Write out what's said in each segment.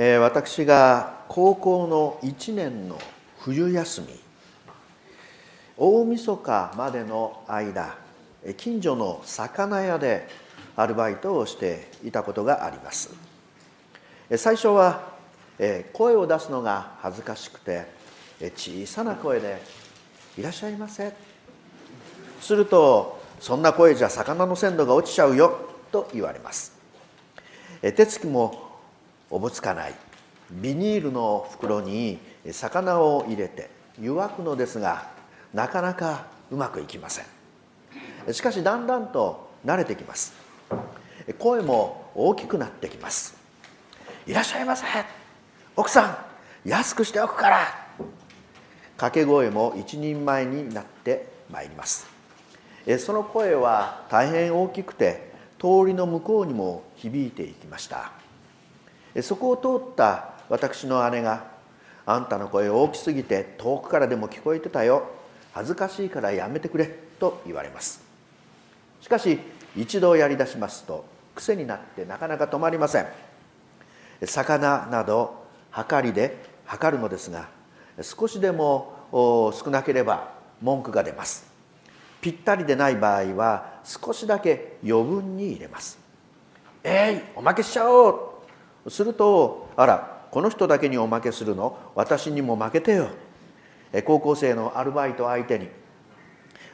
えー、私が高校の1年の冬休み大晦日までの間近所の魚屋でアルバイトをしていたことがあります。最初は声を出すのが恥ずかしくて小さな声で「いらっしゃいませ」すると「そんな声じゃ魚の鮮度が落ちちゃうよ」と言われます。手つきもおぼつかない。ビニールの袋に魚を入れて湯沸くのですがなかなかうまくいきません。しかしだんだんと慣れてきます。声も大きくなってきます。いらっしゃいませ。奥さん安くしておくから。掛け声も一人前になってまいります。その声は大変大きくて通りの向こうにも響いていきました。そこを通った私の姉が「あんたの声大きすぎて遠くからでも聞こえてたよ。恥ずかしいからやめてくれ」と言われます。しかし一度やりだしますと癖になってなかなか止まりません。魚など測りで測るのですが少しでも少なければ文句が出ます。ぴったりでない場合は少しだけ余分に入れますえいおまけしちゃおうするとあらこの人だけにおまけするの？私にも負けてよ。高校生のアルバイト相手に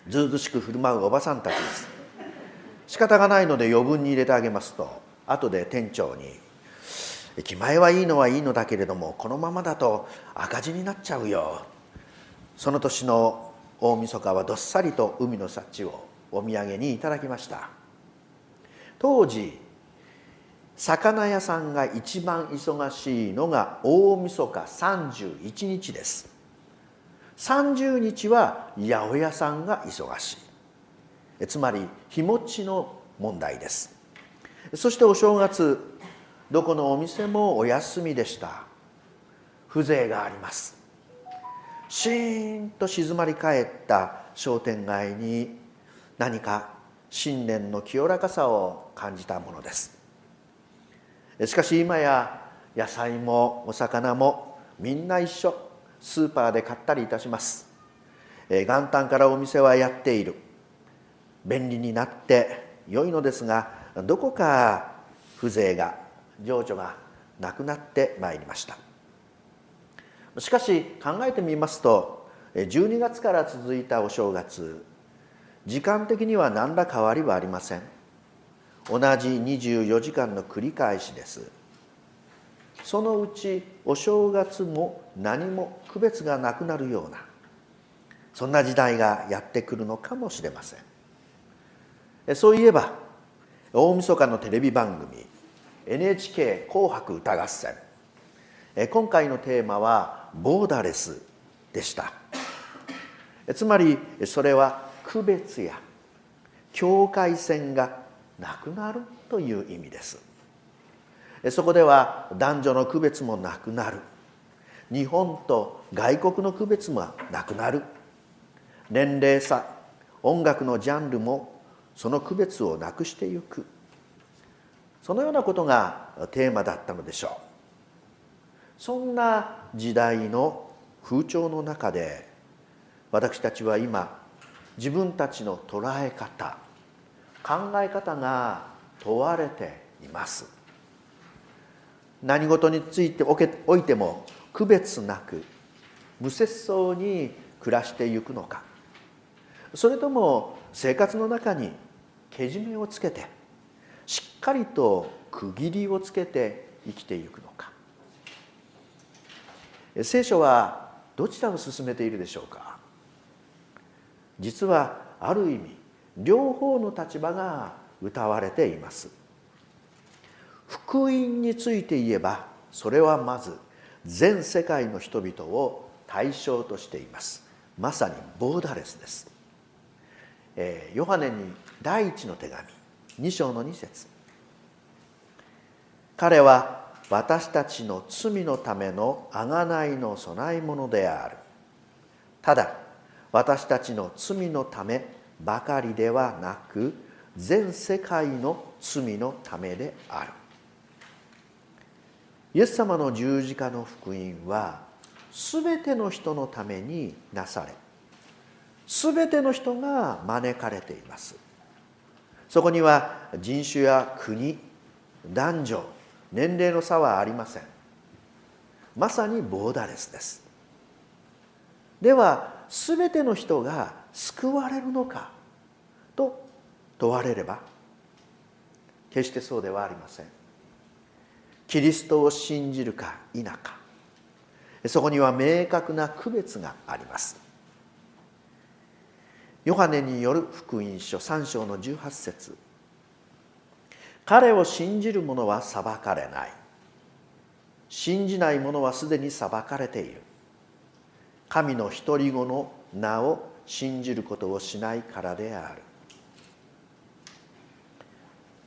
ずうずしく振る舞うおばさんたちです。仕方がないので余分に入れてあげますと後で店長に「気前はいいのはいいのだけれどもこのままだと赤字になっちゃうよ」その年の大晦日はどっさりと海の幸をお土産にいただきました。当時魚屋さんが一番忙しいのが大晦日31日です。30日は八百屋さんが忙しい。つまり日持ちの問題です。そしてお正月どこのお店もお休みでした。風情があります。シーンと静まり返った商店街に何か新年の清らかさを感じたものです。しかし今や野菜もお魚もみんな一緒。スーパーで買ったりいたします。元旦からお店はやっている。便利になって良いのですがどこか風情が情緒がなくなってまいりました。しかし考えてみますと12月から続いたお正月。時間的には何ら変わりはありません。同じ24時間の繰り返しです。そのうちお正月も何も区別がなくなるようなそんな時代がやってくるのかもしれません。そういえば大晦日のテレビ番組 NHK 紅白歌合戦。今回のテーマはボーダレスでした。つまりそれは区別や境界線がなくなるという意味です。そこでは男女の区別もなくなる。日本と外国の区別もなくなる。年齢差音楽のジャンルもその区別をなくしてゆく。そのようなことがテーマだったのでしょう。そんな時代の風潮の中で私たちは今自分たちの捉え方考え方が問われています。何事についておいても区別なく無節操に暮らしていくのか。それとも生活の中にけじめをつけてしっかりと区切りをつけて生きていくのか。聖書はどちらを進めているでしょうか。実はある意味両方の立場が歌われています。福音について言えばそれはまず全世界の人々を対象としています。まさにボーダレスです、えー、ヨハネに第一の手紙2章の2節。彼は私たちの罪のための贖いの供え物である。ただ私たちの罪のためばかりではなく全世界の罪のためである。イエス様の十字架の福音は全ての人のためになされ全ての人が招かれています。そこには人種や国男女年齢の差はありません。まさにボーダレスです。では全ての人が救われるのかと問われれば決してそうではありません。キリストを信じるか否かそこには明確な区別があります。ヨハネによる福音書3章の18節。彼を信じる者は裁かれない。信じない者はすでに裁かれている。神の独り子の名を信じることをしないからである。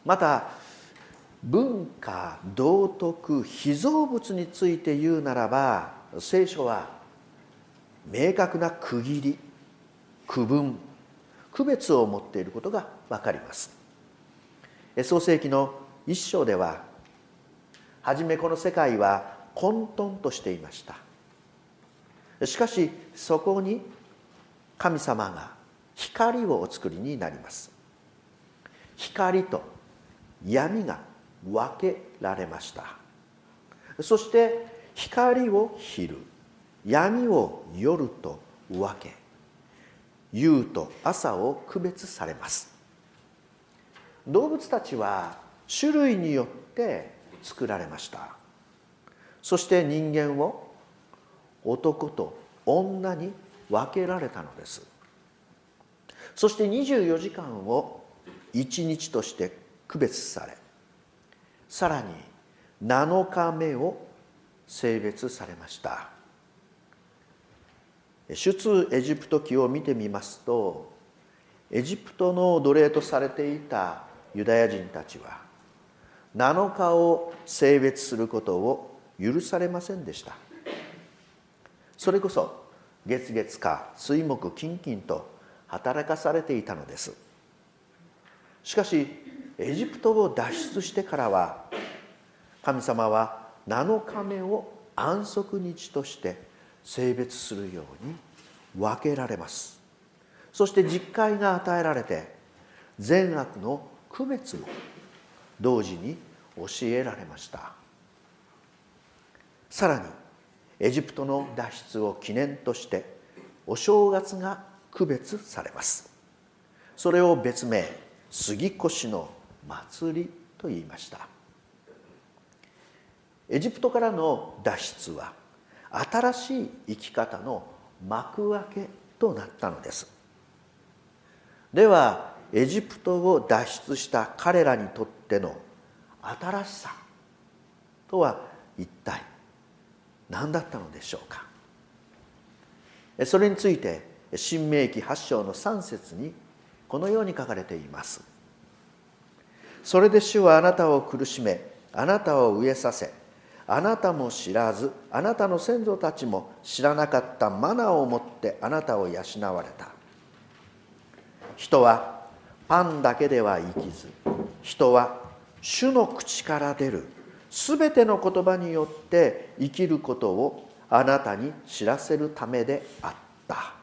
また文化道徳被造物について言うならば聖書は明確な区切り区分区別を持っていることが分かります。創世紀の一章では初めこの世界は混沌としていました。しかしそこに神様が光をお作りになります。光と闇が分けられました。そして光を昼闇を夜と分け。夕と朝を区別されます。動物たちは種類によって作られました。そして人間を男と女に分けられたのです。そして24時間を1日として区別されさらに7日目を性別されました。出エジプト記を見てみますとエジプトの奴隷とされていたユダヤ人たちは7日を性別することを許されませんでした。それこそ月月か水木金金と働かされていたのです。しかしエジプトを脱出してからは神様は7日目を安息日として性別するように分けられます。そして実戒が与えられて善悪の区別も同時に教えられました。さらにエジプトの脱出を記念としてお正月が区別されます。それを別名杉越の祭りと言いました。エジプトからの脱出は新しい生き方の幕開けとなったのです。ではエジプトを脱出した彼らにとっての新しさとは一体？何だったのでしょうか？それについて新明記8章の3節にこのように書かれています。それで主はあなたを苦しめあなたを飢えさせあなたも知らずあなたの先祖たちも知らなかったマナーをもってあなたを養われた。人はパンだけでは生きず人は主の口から出る。すべての言葉によって生きることをあなたに知らせるためであった。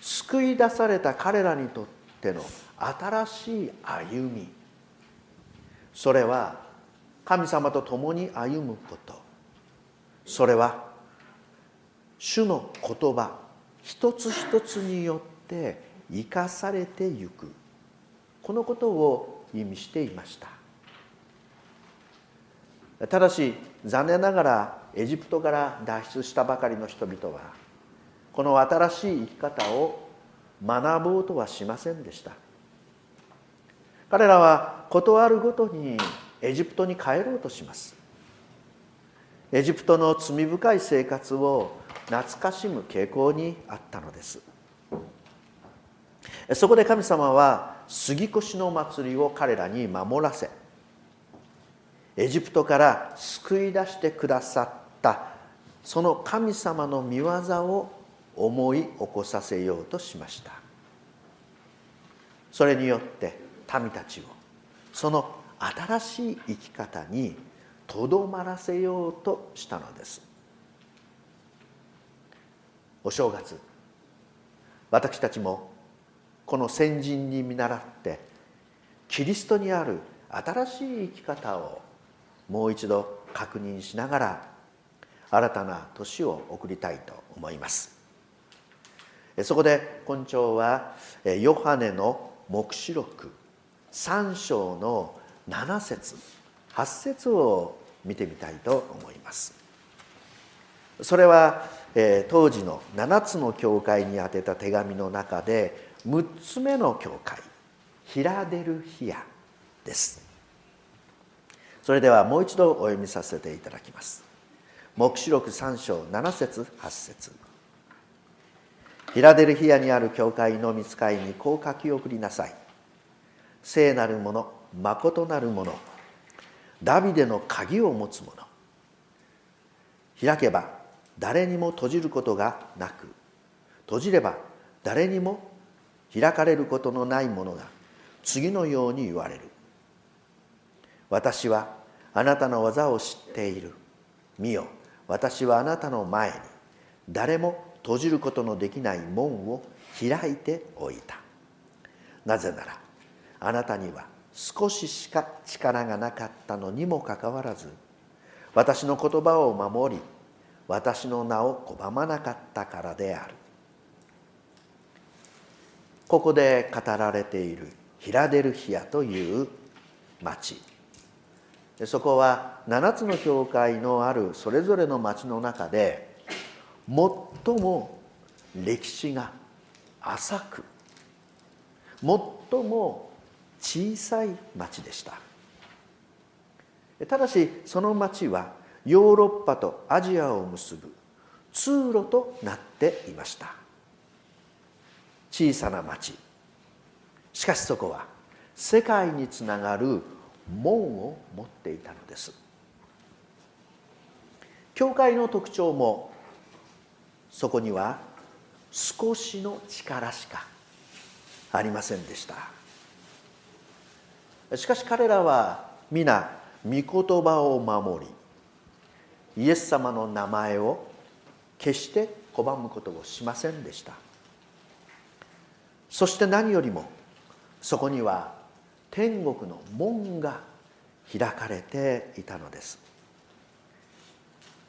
救い出された彼らにとっての新しい歩み。それは神様と共に歩むこと。それは主の言葉一つ一つによって生かされてゆく。このことを意味していました。ただし残念ながらエジプトから脱出したばかりの人々はこの新しい生き方を学ぼうとはしませんでした。彼らは事あるごとにエジプトに帰ろうとします。エジプトの罪深い生活を懐かしむ傾向にあったのです。そこで神様は杉越の祭りを彼らに守らせエジプトから救い出してくださったその神様の御業を思い起こさせようとしました。それによって民たちをその新しい生き方にとどまらせようとしたのです。お正月私たちもこの先人に見習ってキリストにある新しい生き方をもう一度確認しながら新たな年を送りたいと思います。そこで今朝はヨハネの黙示録3章の7節8節を見てみたいと思います。それは当時の7つの教会に宛てた手紙の中で6つ目の教会ヒラデルヒアです。それではもう一度お読みさせていただきます。黙示録3章7節8節ヒラデルヒアにある教会の見つかいにこう書き送りなさい。聖なる者誠なる者ダビデの鍵を持つ者開けば誰にも閉じることがなく閉じれば誰にも開かれることのないものが次のように言われる。私はあなたの技を知っている。見よ私はあなたの前に誰も閉じることのできない門を開いておいた。なぜならあなたには少ししか力がなかったのにもかかわらず私の言葉を守り私の名を拒まなかったからである。ここで語られているヒラデルヒアという町。そこは7つの教会のあるそれぞれの町の中で最も歴史が浅く最も小さい町でした。ただしその町はヨーロッパとアジアを結ぶ通路となっていました。小さな町。しかしそこは世界につながる門を持っていたのです。教会の特徴もそこには少しの力しかありませんでした。しかし彼らは皆御言葉を守りイエス様の名前を決して拒むことをしませんでした。そして何よりもそこには天国の門が開かれていたのです。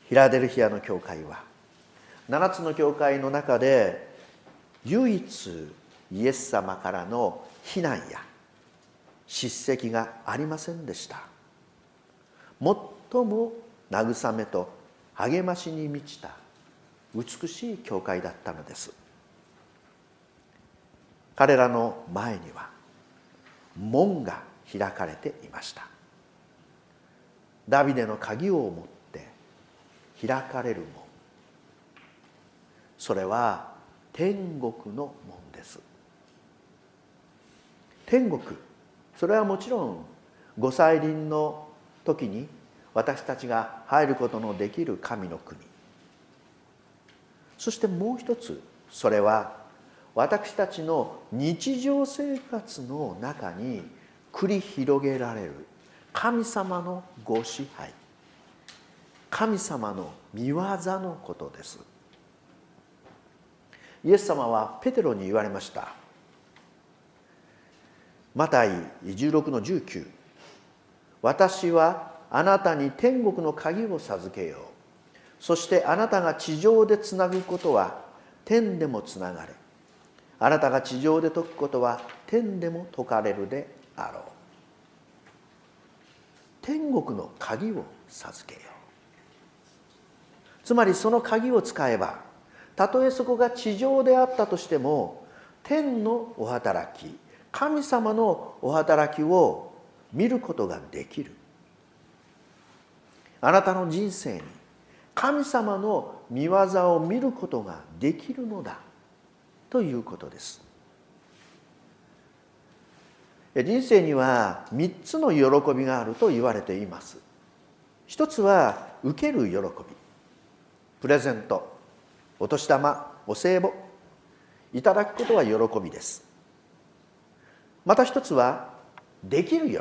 ヒラデルヒアの教会は7つの教会の中で唯一イエス様からの非難や叱責がありませんでした。最も慰めと励ましに満ちた美しい教会だったのです。彼らの前には門が開かれていました。ダビデの鍵を持って開かれる門。それは天国の門です。天国。それはもちろん御祭輪の時に私たちが入ることのできる神の国。そしてもう一つそれは私たちの日常生活の中に繰り広げられる。神様のご支配。神様の見業のことです。イエス様はペテロに言われました。マタイ16の19私はあなたに天国の鍵を授けよう。そしてあなたが地上でつなぐことは天でもつながれ。あなたが地上で解くことは天でも解かれるであろう。天国の鍵を授けよう。つまりその鍵を使えばたとえそこが地上であったとしても天のお働き神様のお働きを見ることができる。あなたの人生に神様の見業を見ることができるのだ。ということです。人生には3つの喜びがあると言われています。一つは受ける喜びプレゼントお年玉お歳暮いただくことは喜びです。また一つはできる喜び。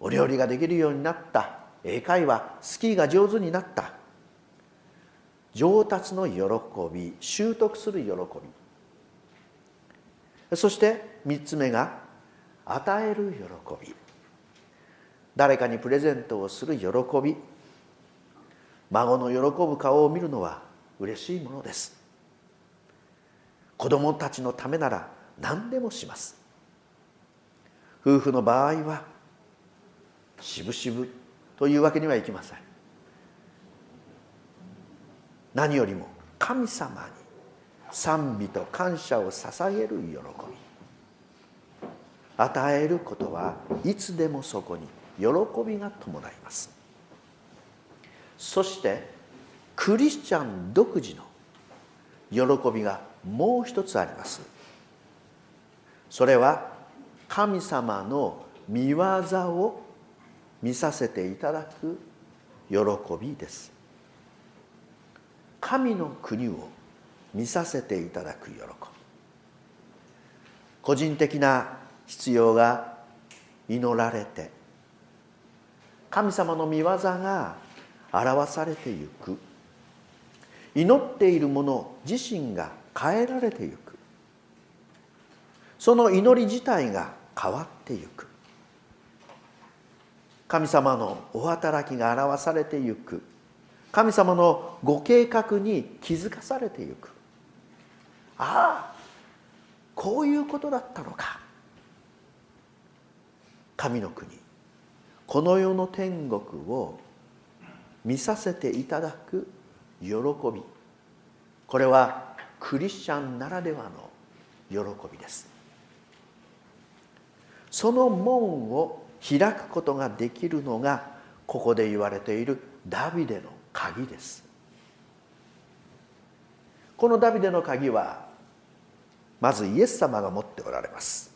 お料理ができるようになった英会話スキーが上手になった上達の喜び習得する喜び。そして3つ目が与える喜び。誰かにプレゼントをする喜び。孫の喜ぶ顔を見るのは嬉しいものです。子供たちのためなら何でもします。夫婦の場合はしぶしぶというわけにはいきません。何よりも神様に賛美と感謝を捧げる喜び。与えることはいつでもそこに喜びが伴います。そしてクリスチャン独自の喜びがもう一つあります。それは神様の見業を見させていただく喜びです。神の国を見させていただく喜び。個人的な必要が祈られて神様の御業が表されてゆく。祈っている者自身が変えられてゆく。その祈り自体が変わってゆく。神様のお働きが表されてゆく。神様のご計画に気づかされてゆく。ああこういうことだったのか。神の国この世の天国を見させていただく喜び。これはクリスチャンならではの喜びです。その門を開くことができるのがここで言われているダビデの鍵です。このダビデの鍵はまずイエス様が持っておられます。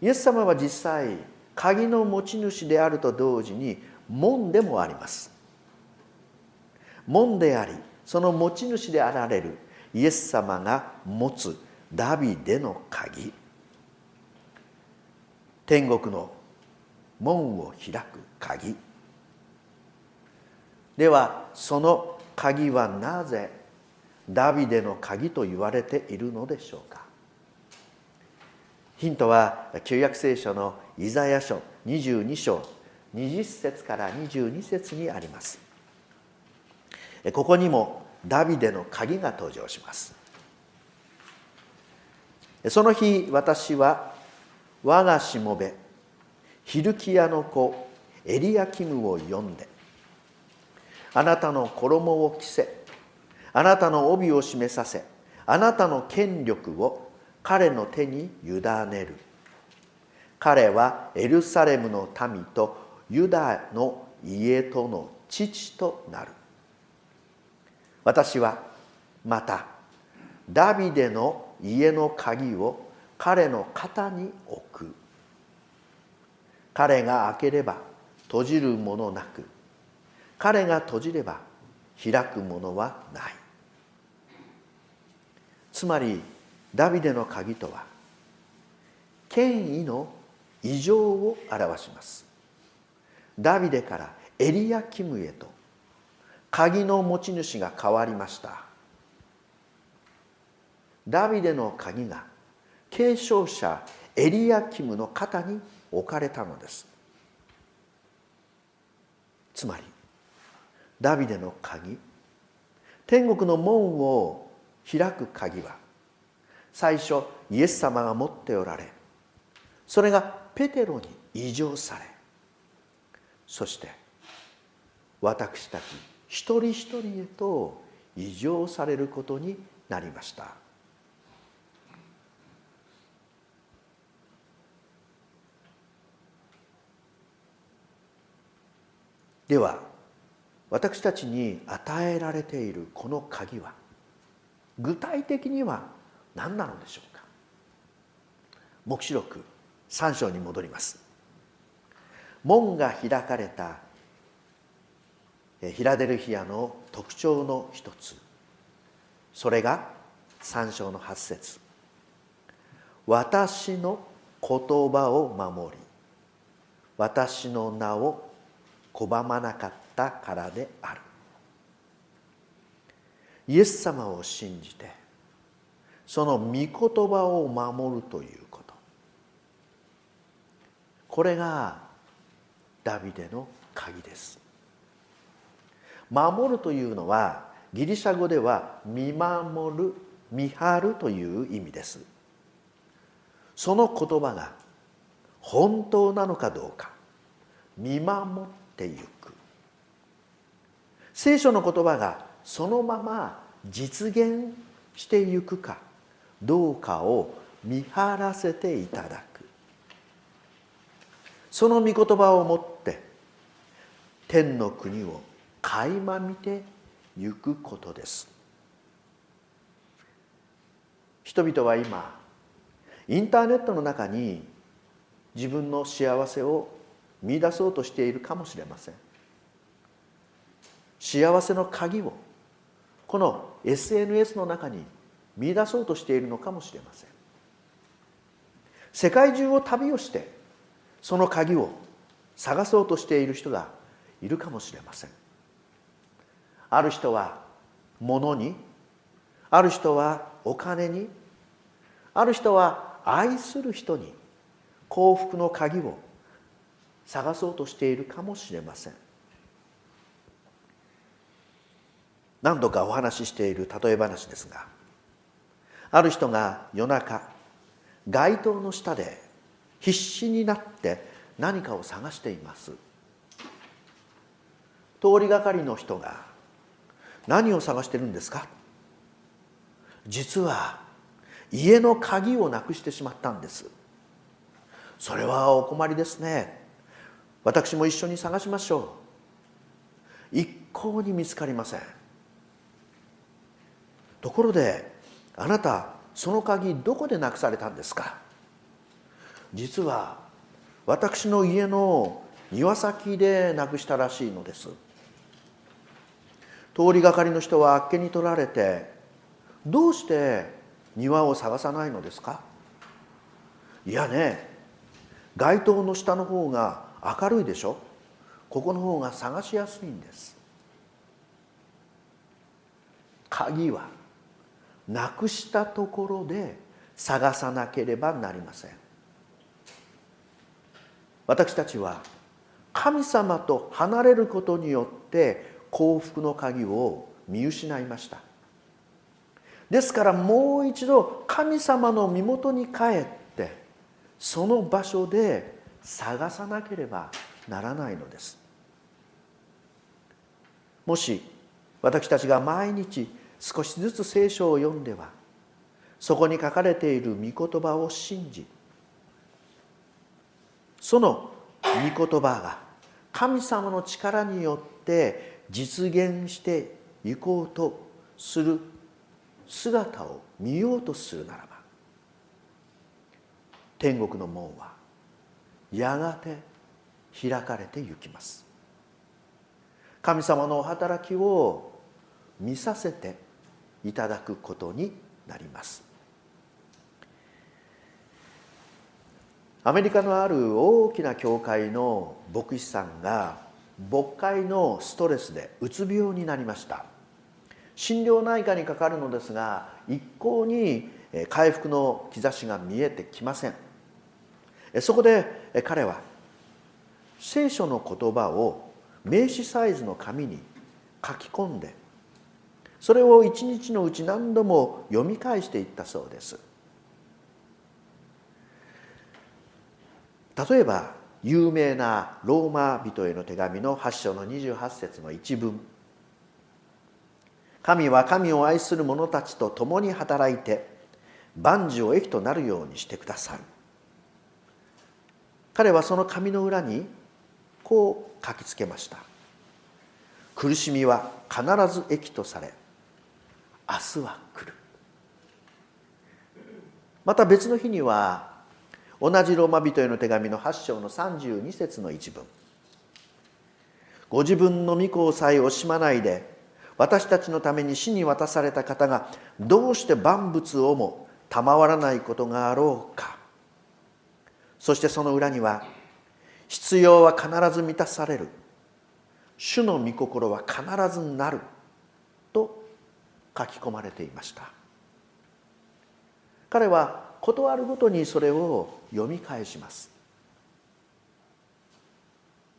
イエス様は実際鍵の持ち主であると同時に門でもあります。門でありその持ち主であられるイエス様が持つダビデの鍵。天国の門を開く鍵。ではその鍵はなぜダビデの鍵と言われているのでしょうか？ヒントは旧約聖書のイザヤ書22章20節から22節にあります。ここにもダビデの鍵が登場します。その日私は我がしもべヒルキヤの子エリアキムを呼んであなたの衣を着せあなたの帯を締めさせあなたの権力を彼の手に委ねる。彼はエルサレムの民とユダの家との父となる。私はまたダビデの家の鍵を彼の肩に置く。彼が開ければ閉じるものなく彼が閉じれば開くものはない。つまりダビデの鍵とは権威の異常を表します。ダビデからエリアキムへと鍵の持ち主が変わりました。ダビデの鍵が継承者エリアキムの肩に置かれたのです。つまりダビデの鍵。天国の門を開く鍵は最初イエス様が持っておられそれがペテロに異常されそして私たち一人一人へと異常されることになりました。では私たちに与えられているこの鍵は具体的には何なのでしょうか？黙示録3章に戻ります。門が開かれたフィラデルフィアの特徴の一つ。それが3章の8節。私の言葉を守り私の名を拒まなかった。からである。イエス様を信じてその御言葉を守るということ。これがダビデの鍵です。守るというのはギリシャ語では見守る見張るという意味です。その言葉が本当なのかどうか見守っていく。聖書の言葉がそのまま実現していくかどうかを見張らせていただく。その御言葉をもって天の国を垣間見てゆくことです。人々は今インターネットの中に自分の幸せを見出そうとしているかもしれません。幸せの鍵をこの SNS の中に見出そうとしているのかもしれません。世界中を旅をしてその鍵を探そうとしている人がいるかもしれません。ある人は物にある人はお金にある人は愛する人に幸福の鍵を探そうとしているかもしれません。何度かお話ししている例え話ですがある人が夜中街灯の下で必死になって何かを探しています。通りがかりの人が何を探してるんですか？実は家の鍵をなくしてしまったんです。それはお困りですね。私も一緒に探しましょう。一向に見つかりません。ところであなたその鍵どこでなくされたんですか？実は私の家の庭先でなくしたらしいのです。通りがかりの人はあっけに取られてどうして庭を探さないのですか？いやね街灯の下の方が明るいでしょ？ここの方が探しやすいんです。鍵はなくしたところで探さなければなりません。私たちは神様と離れることによって幸福の鍵を見失いました。ですからもう一度神様の身元に帰ってその場所で探さなければならないのです。もし私たちが毎日少しずつ聖書を読んではそこに書かれている御言葉を信じその御言葉が神様の力によって実現していこうとする姿を見ようとするならば天国の門はやがて開かれてゆきます。神様のお働きを見させていただくことになります。アメリカのある大きな教会の牧師さんが牧会のストレスでうつ病になりました。心療内科にかかるのですが一向に回復の兆しが見えてきません。そこで彼は聖書の言葉を名詞サイズの紙に書き込んでそれを一日のうち何度も読み返していったそうです。例えば有名なローマ人への手紙の8章の28節の一文。神は神を愛する者たちと共に働いて万事を益となるようにしてください彼はその紙の裏にこう書きつけました。苦しみは必ず益とされ明日は来る。また別の日には同じローマ人への手紙の8章の32節の一文。ご自分の御子をさえ惜しまないで私たちのために死に渡された方がどうして万物をも賜らないことがあろうか。そしてその裏には必要は必ず満たされる。主の御心は必ずなる。書き込まれていました。彼は事あるごとにそれを読み返します。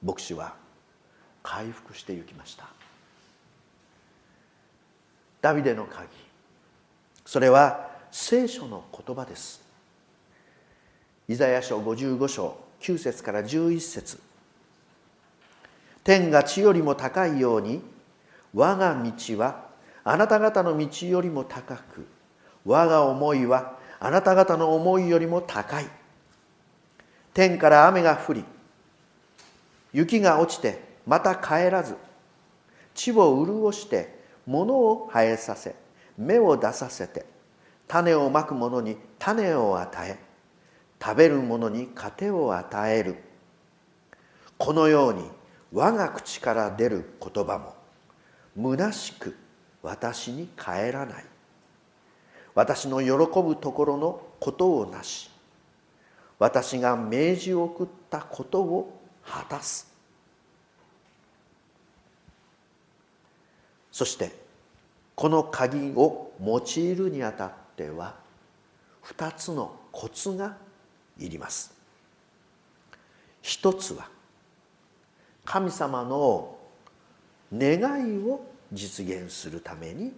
牧師は回復してゆきました。ダビデの鍵。それは聖書の言葉です。イザヤ書55章9節から11節。天が地よりも高いように我が道はあなた方の道よりも高く我が思いはあなた方の思いよりも高い。天から雨が降り雪が落ちてまた帰らず地を潤して物を生えさせ芽を出させて種をまく者に種を与え食べる者に糧を与える。このように我が口から出る言葉も虚しく私に帰らない。私の喜ぶところのことをなし。私が命じ送ったことを果たす。そしてこの鍵を用いるにあたっては2つのコツがいります。一つは神様の願いを実現するために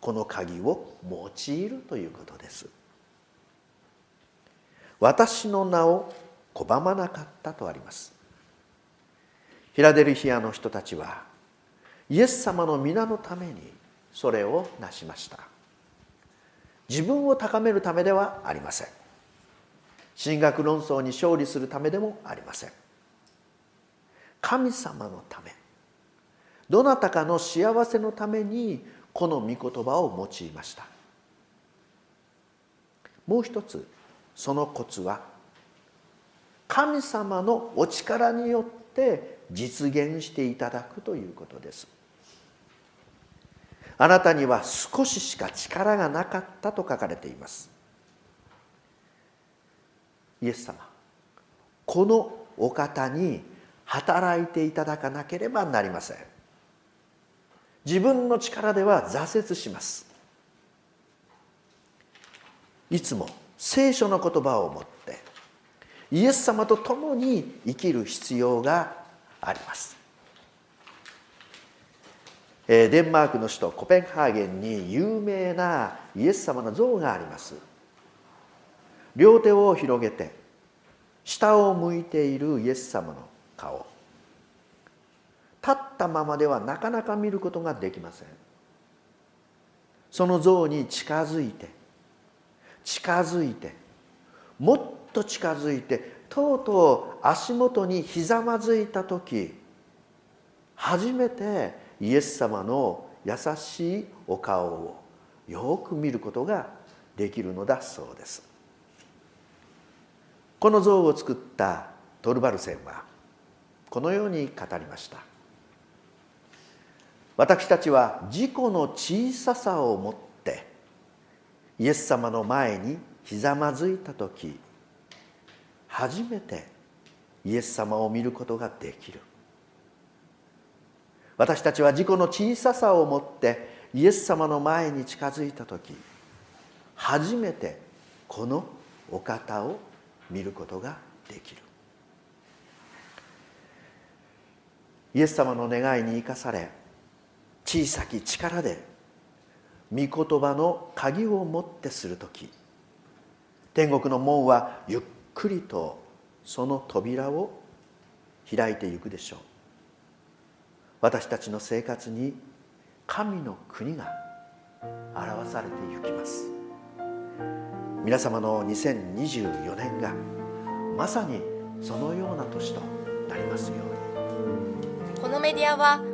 この鍵を用いるということです。私の名を拒まなかったとあります。フィラデルフィアの人たちはイエス様の皆のためにそれを成しました。自分を高めるためではありません。神学論争に勝利するためでもありません。神様のため。どなたかの幸せのためにこの御言葉を用いました。もう一つそのコツは神様のお力によって実現していただくということです。あなたには少ししか力がなかったと書かれています。イエス様このお方に働いていただかなければなりません。自分の力では挫折します。いつも聖書の言葉を持ってイエス様と共に生きる必要があります。デンマークの首都コペンハーゲンに有名なイエス様の像があります。両手を広げて下を向いているイエス様の顔。ったままではなかなか見ることができません。その像に近づいて近づいてもっと近づいてとうとう足元にひざまずいた時初めてイエス様の優しいお顔をよく見ることができるのだそうです。この像を作ったトルバルセンはこのように語りました。私たちは自己の小ささをもってイエス様の前にひざまずいた時初めてイエス様を見ることができる。私たちは自己の小ささをもってイエス様の前に近づいた時初めてこのお方を見ることができる。イエス様の願いに生かされ小さき力で御言葉の鍵を持ってする時。天国の門はゆっくりとその扉を開いていくでしょう。私たちの生活に神の国が表されていきます。皆様の2024年がまさにそのような年となりますように。このメディアは